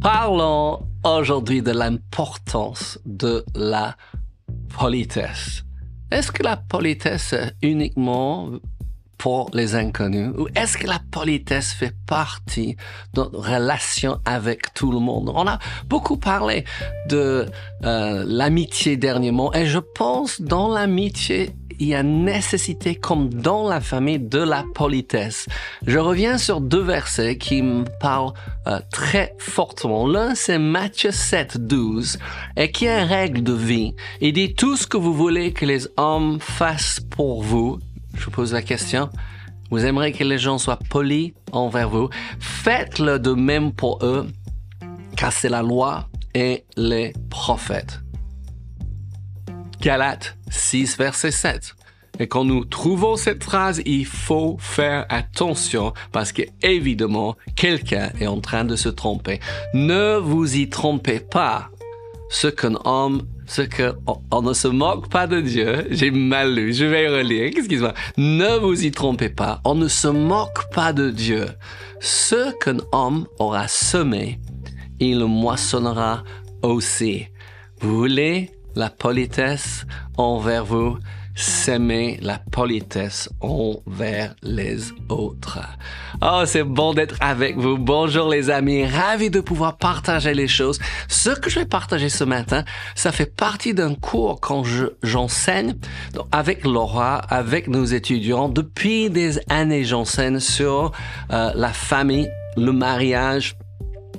Parlons aujourd'hui de l'importance de la politesse. Est-ce que la politesse est uniquement pour les inconnus? Ou est-ce que la politesse fait partie de notre relation avec tout le monde? On a beaucoup parlé de euh, l'amitié dernièrement et je pense dans l'amitié il y a nécessité, comme dans la famille, de la politesse. Je reviens sur deux versets qui me parlent euh, très fortement. L'un, c'est Matthieu 7, 12, et qui est une règle de vie? Il dit tout ce que vous voulez que les hommes fassent pour vous. Je vous pose la question. Vous aimeriez que les gens soient polis envers vous. Faites-le de même pour eux, car c'est la loi et les prophètes. Galates 6, verset 7. Et quand nous trouvons cette phrase, il faut faire attention parce que évidemment, quelqu'un est en train de se tromper. Ne vous y trompez pas. Ce qu'un homme, ce que, on, ne se moque pas de Dieu. J'ai mal lu. Je vais relire. Excuse-moi. Ne vous y trompez pas. On ne se moque pas de Dieu. Ce qu'un homme aura semé, il le moissonnera aussi. Vous voulez la politesse envers vous, s'aimer la politesse envers les autres. Oh, c'est bon d'être avec vous. Bonjour les amis, ravi de pouvoir partager les choses. Ce que je vais partager ce matin, ça fait partie d'un cours quand j'enseigne avec Laura, avec nos étudiants. Depuis des années, j'enseigne sur euh, la famille, le mariage,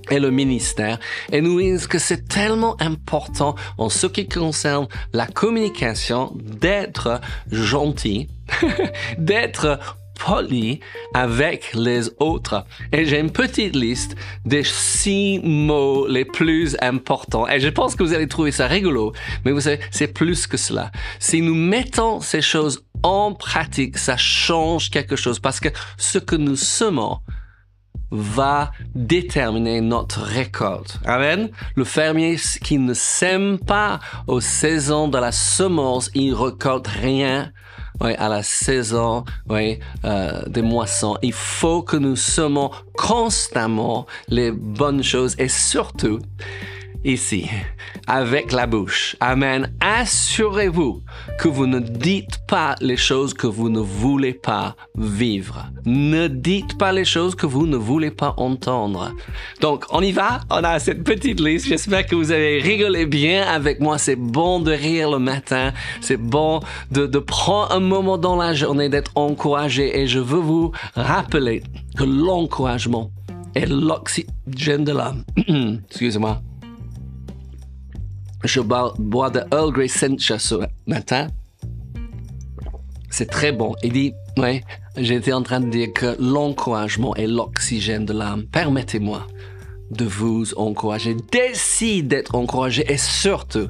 et le ministère et nous disent que c'est tellement important en ce qui concerne la communication d'être gentil, d'être poli avec les autres. Et j'ai une petite liste des six mots les plus importants. Et je pense que vous allez trouver ça rigolo, mais vous savez, c'est plus que cela. Si nous mettons ces choses en pratique, ça change quelque chose parce que ce que nous semons, va déterminer notre récolte. Amen. Le fermier qui ne sème pas aux saisons de la semence, il récolte rien. Oui, à la saison oui, euh, des moissons. Il faut que nous semons constamment les bonnes choses et surtout, ici, avec la bouche. Amen. Assurez-vous que vous ne dites pas les choses que vous ne voulez pas vivre. Ne dites pas les choses que vous ne voulez pas entendre. Donc, on y va? On a cette petite liste. J'espère que vous avez rigolé bien avec moi. C'est bon de rire le matin. C'est bon de, prendre un moment dans la journée d'être encouragé. Et je veux vous rappeler que l'encouragement est l'oxygène de l'âme. Excusez-moi je bois de Earl Grey Sencha ce matin. C'est très bon. Il dit, ouais, j'étais en train de dire que l'encouragement est l'oxygène de l'âme. Permettez-moi de vous encourager. Décide d'être encouragé et surtout,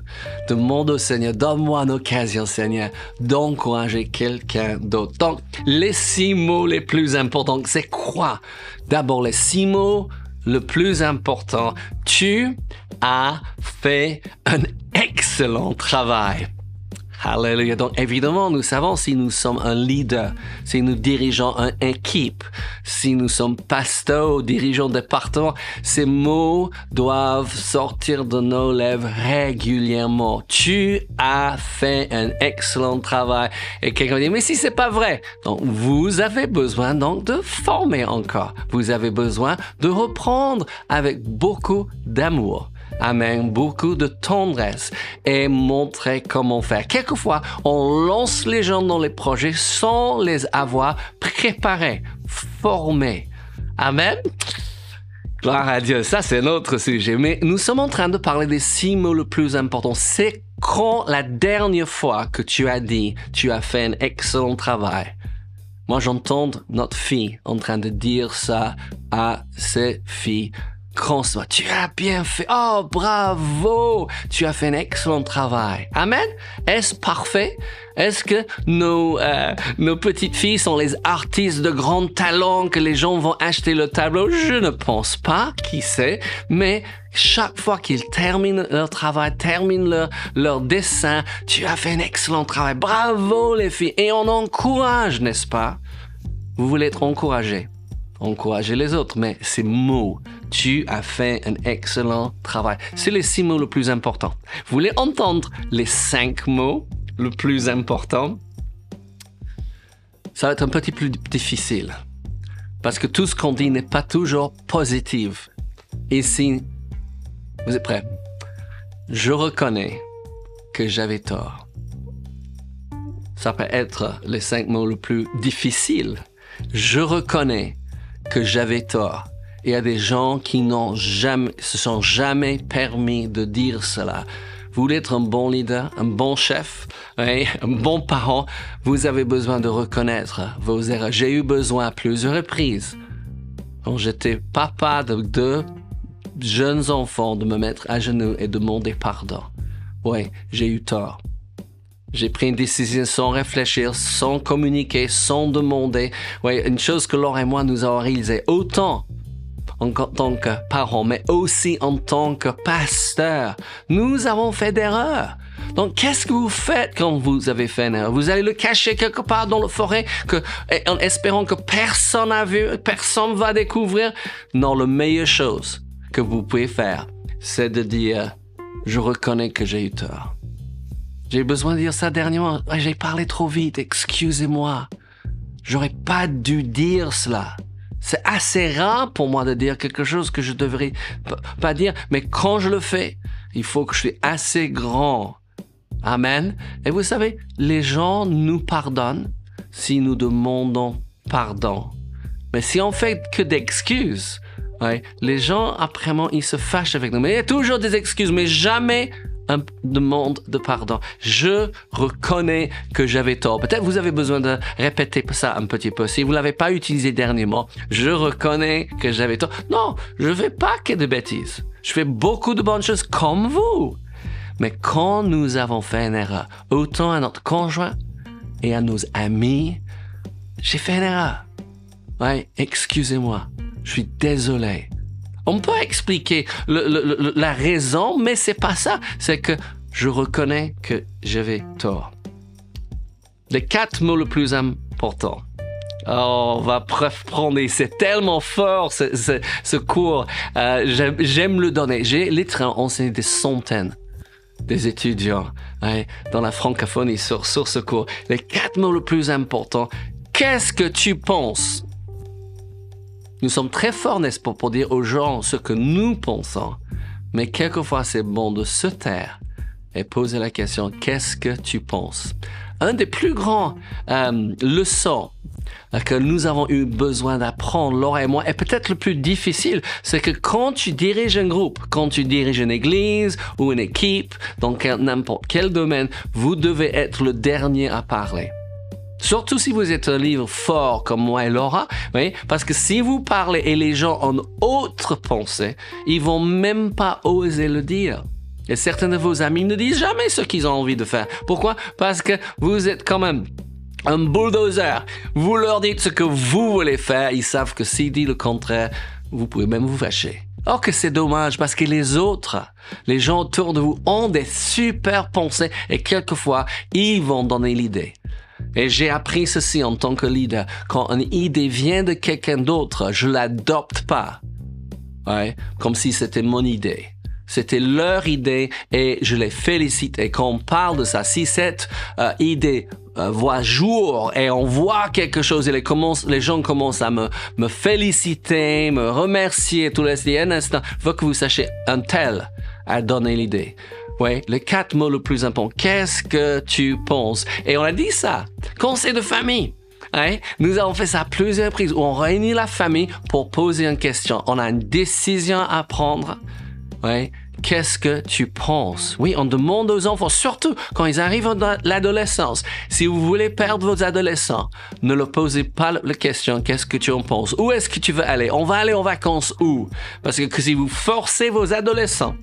demande au Seigneur, donne-moi une occasion, Seigneur, d'encourager quelqu'un d'autre. Donc, les six mots les plus importants, c'est quoi? D'abord, les six mots le plus important, tu as fait un excellent travail. Alléluia. Donc, évidemment, nous savons si nous sommes un leader, si nous dirigeons une équipe, si nous sommes pasteurs, dirigeants département, ces mots doivent sortir de nos lèvres régulièrement. Tu as fait un excellent travail. Et quelqu'un dit, mais si c'est pas vrai. Donc, vous avez besoin donc de former encore. Vous avez besoin de reprendre avec beaucoup d'amour. Amen. Beaucoup de tendresse et montrer comment faire. Quelquefois, on lance les gens dans les projets sans les avoir préparés, formés. Amen. Gloire à Dieu, ça c'est notre sujet. Mais nous sommes en train de parler des six mots les plus importants. C'est quand la dernière fois que tu as dit, tu as fait un excellent travail. Moi j'entends notre fille en train de dire ça à ses filles soit Tu as bien fait. Oh, bravo. Tu as fait un excellent travail. Amen. Est-ce parfait? Est-ce que nos, euh, nos petites filles sont les artistes de grand talent que les gens vont acheter le tableau? Je ne pense pas. Qui sait? Mais chaque fois qu'ils terminent leur travail, terminent leur, leur dessin, tu as fait un excellent travail. Bravo les filles. Et on encourage, n'est-ce pas? Vous voulez être encouragé. Encourager les autres, mais ces mots tu as fait un excellent travail. C'est les six mots les plus importants. Vous voulez entendre les cinq mots les plus importants Ça va être un petit peu difficile. Parce que tout ce qu'on dit n'est pas toujours positif. Ici, vous êtes prêts? Je reconnais que j'avais tort. Ça peut être les cinq mots les plus difficiles. Je reconnais que j'avais tort. Il y a des gens qui n'ont jamais, se sont jamais permis de dire cela. Vous voulez être un bon leader, un bon chef, un bon parent, vous avez besoin de reconnaître vos erreurs. J'ai eu besoin à plusieurs reprises, quand j'étais papa de deux jeunes enfants, de me mettre à genoux et de demander pardon. Oui, j'ai eu tort. J'ai pris une décision sans réfléchir, sans communiquer, sans demander. Oui, une chose que Laure et moi nous avons réalisé autant en tant que parents, mais aussi en tant que pasteur. Nous avons fait d'erreurs. Donc, qu'est-ce que vous faites quand vous avez fait une erreur? Vous allez le cacher quelque part dans la forêt que, en espérant que personne n'a vu, personne va découvrir? Non, la meilleure chose que vous pouvez faire, c'est de dire, je reconnais que j'ai eu tort. J'ai besoin de dire ça dernièrement. J'ai parlé trop vite, excusez-moi. J'aurais pas dû dire cela. C'est assez rare pour moi de dire quelque chose que je devrais pas dire, mais quand je le fais, il faut que je sois assez grand. Amen. Et vous savez, les gens nous pardonnent si nous demandons pardon. Mais si on fait que d'excuses, ouais, les gens, après ils se fâchent avec nous. Mais il y a toujours des excuses, mais jamais demande de pardon. Je reconnais que j'avais tort. Peut-être vous avez besoin de répéter ça un petit peu. Si vous l'avez pas utilisé dernièrement, je reconnais que j'avais tort. Non, je fais pas que de bêtises. Je fais beaucoup de bonnes choses comme vous. Mais quand nous avons fait une erreur, autant à notre conjoint et à nos amis, j'ai fait une erreur. Ouais, excusez-moi. Je suis désolé. On peut expliquer la raison, mais c'est pas ça. C'est que je reconnais que j'avais tort. Les quatre mots les plus importants. Oh, on va prendre, c'est tellement fort ce, cours. Euh, j'aime le donner. J'ai littéralement enseigné des centaines des étudiants dans la francophonie sur, sur ce cours. Les quatre mots les plus importants. Qu'est-ce que tu penses? Nous sommes très forts, n'est-ce pas, pour dire aux gens ce que nous pensons. Mais quelquefois, c'est bon de se taire et poser la question, qu'est-ce que tu penses? Un des plus grands euh, leçons que nous avons eu besoin d'apprendre, Laura et moi, et peut-être le plus difficile, c'est que quand tu diriges un groupe, quand tu diriges une église ou une équipe, dans n'importe quel domaine, vous devez être le dernier à parler. Surtout si vous êtes un livre fort comme moi et Laura, oui, parce que si vous parlez et les gens ont autre pensée, ils vont même pas oser le dire. Et certains de vos amis ne disent jamais ce qu'ils ont envie de faire. Pourquoi? Parce que vous êtes quand même un bulldozer. Vous leur dites ce que vous voulez faire, ils savent que s'ils disent le contraire, vous pouvez même vous fâcher. Or que c'est dommage parce que les autres, les gens autour de vous ont des super pensées et quelquefois ils vont donner l'idée. Et j'ai appris ceci en tant que leader. Quand une idée vient de quelqu'un d'autre, je l'adopte pas. Ouais, comme si c'était mon idée. C'était leur idée et je les félicite. Et quand on parle de ça, si cette euh, idée euh, voit jour et on voit quelque chose et les, les gens commencent à me, me féliciter, me remercier, tout les un instant, il faut que vous sachiez un tel a donné l'idée. Oui, les quatre mots les plus importants. Qu'est-ce que tu penses? Et on a dit ça. Conseil de famille. Hein? Nous avons fait ça à plusieurs reprises où on réunit la famille pour poser une question. On a une décision à prendre. Ouais. Qu'est-ce que tu penses? Oui, on demande aux enfants, surtout quand ils arrivent dans l'adolescence. Si vous voulez perdre vos adolescents, ne leur posez pas la question, qu'est-ce que tu en penses? Où est-ce que tu veux aller? On va aller en vacances où? Parce que si vous forcez vos adolescents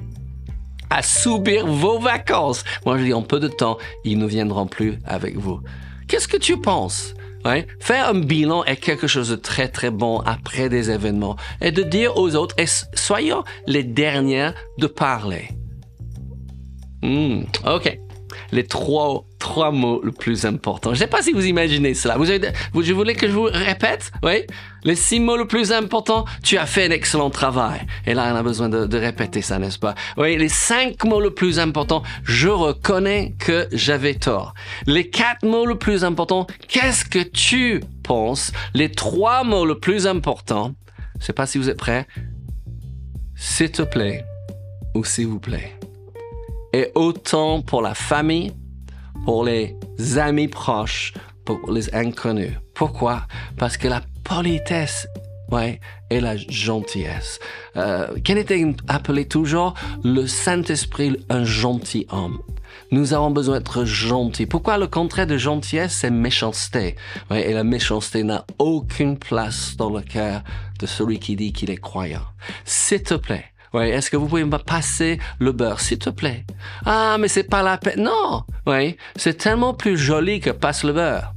à subir vos vacances. Moi, je dis, en peu de temps, ils ne viendront plus avec vous. Qu'est-ce que tu penses? Ouais? Faire un bilan est quelque chose de très très bon après des événements et de dire aux autres, soyons les derniers de parler. Hmm, ok. Les trois, trois mots les plus importants. Je ne sais pas si vous imaginez cela. Vous, avez, je voulais que je vous répète, oui? Les six mots les plus importants. Tu as fait un excellent travail. Et là, on a besoin de, de répéter ça, n'est-ce pas? Oui, les cinq mots les plus importants. Je reconnais que j'avais tort. Les quatre mots les plus importants. Qu'est-ce que tu penses? Les trois mots les plus importants. Je ne sais pas si vous êtes prêts. S'il te plaît ou s'il vous plaît et autant pour la famille, pour les amis proches, pour les inconnus. Pourquoi? Parce que la politesse ouais, et la gentillesse. Euh, Quel était appelé toujours le Saint-Esprit un gentil homme nous avons besoin d'être gentils. Pourquoi le contraire de gentillesse, c'est méchanceté? Et la méchanceté n'a aucune place dans le cœur de celui qui dit qu'il est croyant. S'il te plaît, Ouais, est-ce que vous pouvez me passer le beurre, s'il te plaît? Ah, mais c'est pas la peine. Non! Oui, c'est tellement plus joli que passe le beurre.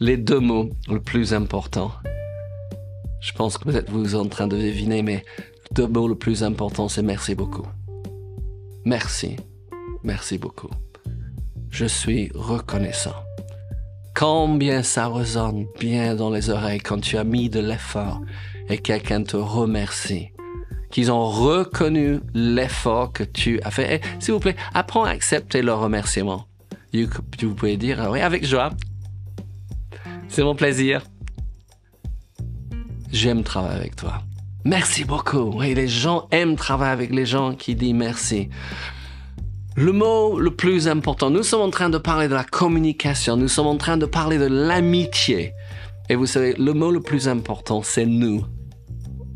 Les deux mots le plus important. Je pense que peut-être vous êtes en train de deviner, mais le deux mots le plus important, c'est merci beaucoup. Merci. Merci beaucoup. Je suis reconnaissant. Combien ça résonne bien dans les oreilles quand tu as mis de l'effort et quelqu'un te remercie. Qu'ils ont reconnu l'effort que tu as fait. S'il vous plaît, apprends à accepter le remerciement. Vous pouvez dire, oui, avec joie. C'est mon plaisir. J'aime travailler avec toi. Merci beaucoup. Oui, les gens aiment travailler avec les gens qui disent merci. Le mot le plus important, nous sommes en train de parler de la communication, nous sommes en train de parler de l'amitié. Et vous savez, le mot le plus important, c'est nous.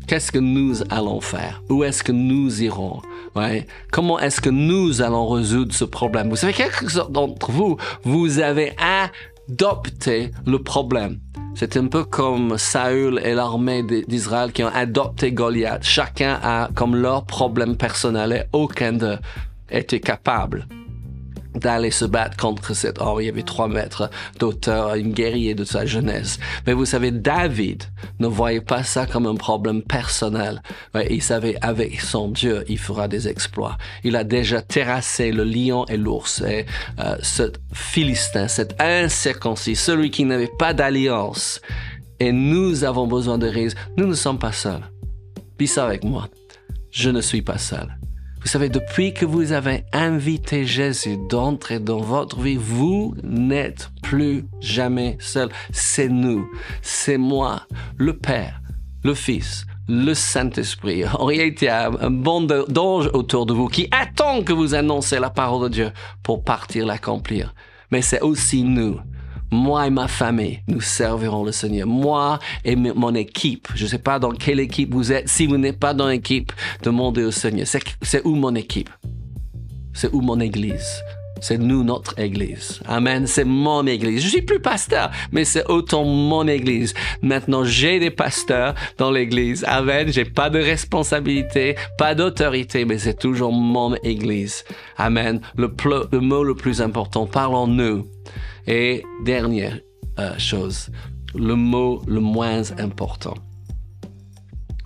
Qu'est-ce que nous allons faire? Où est-ce que nous irons? Ouais. Comment est-ce que nous allons résoudre ce problème? Vous savez, quelques d'entre vous, vous avez adopté le problème. C'est un peu comme Saül et l'armée d'Israël qui ont adopté Goliath. Chacun a comme leur problème personnel et aucun d'eux était capable d'aller se battre contre cet homme. Il y avait trois mètres d'auteur, une guerrier de sa jeunesse. Mais vous savez, David ne voyait pas ça comme un problème personnel. Il savait, avec son Dieu, il fera des exploits. Il a déjà terrassé le lion et l'ours. Et euh, ce Philistin, cet incirconcis, celui qui n'avait pas d'alliance. Et nous avons besoin de raison. Nous ne sommes pas seuls. Puis avec moi. Je ne suis pas seul. Vous savez, depuis que vous avez invité Jésus d'entrer dans votre vie, vous n'êtes plus jamais seul. C'est nous, c'est moi, le Père, le Fils, le Saint-Esprit. En réalité, il y a un bon d'anges autour de vous qui attend que vous annoncez la parole de Dieu pour partir l'accomplir. Mais c'est aussi nous moi et ma famille, nous servirons le Seigneur. Moi et mon équipe. Je ne sais pas dans quelle équipe vous êtes. Si vous n'êtes pas dans l'équipe, demandez au Seigneur. C'est où mon équipe? C'est où mon église? C'est nous, notre église. Amen. C'est mon église. Je suis plus pasteur, mais c'est autant mon église. Maintenant, j'ai des pasteurs dans l'église. Amen. J'ai pas de responsabilité, pas d'autorité, mais c'est toujours mon église. Amen. Le, mot le plus important, parlons-nous et dernière euh, chose, le mot le moins important.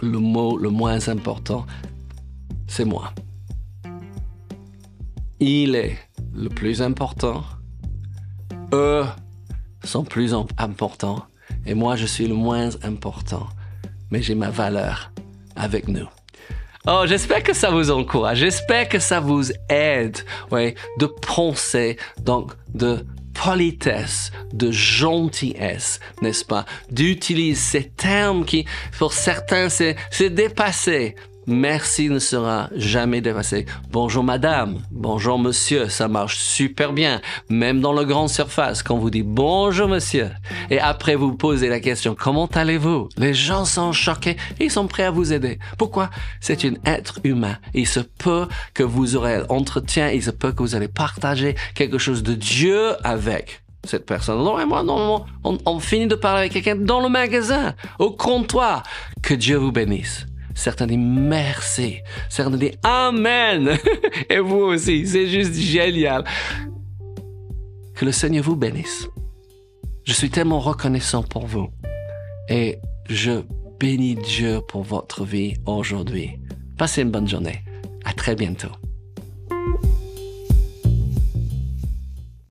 Le mot le moins important, c'est moi. Il est le plus important. Eux sont plus importants. Et moi, je suis le moins important. Mais j'ai ma valeur avec nous. Oh, j'espère que ça vous encourage. J'espère que ça vous aide, ouais, de penser, donc, de politesse, de gentillesse, n'est-ce pas? D'utiliser ces termes qui, pour certains, c'est, dépassé. Merci ne sera jamais dépassé. Bonjour madame, bonjour monsieur, ça marche super bien. Même dans la grande surface, quand vous dites bonjour monsieur, et après vous posez la question comment allez-vous? Les gens sont choqués ils sont prêts à vous aider. Pourquoi? C'est un être humain. Il se peut que vous aurez entretien, il se peut que vous allez partager quelque chose de Dieu avec cette personne. Non, et moi, on, on finit de parler avec quelqu'un dans le magasin, au comptoir. Que Dieu vous bénisse. Certains disent merci. Certains disent Amen. Et vous aussi, c'est juste génial. Que le Seigneur vous bénisse. Je suis tellement reconnaissant pour vous. Et je bénis Dieu pour votre vie aujourd'hui. Passez une bonne journée. À très bientôt.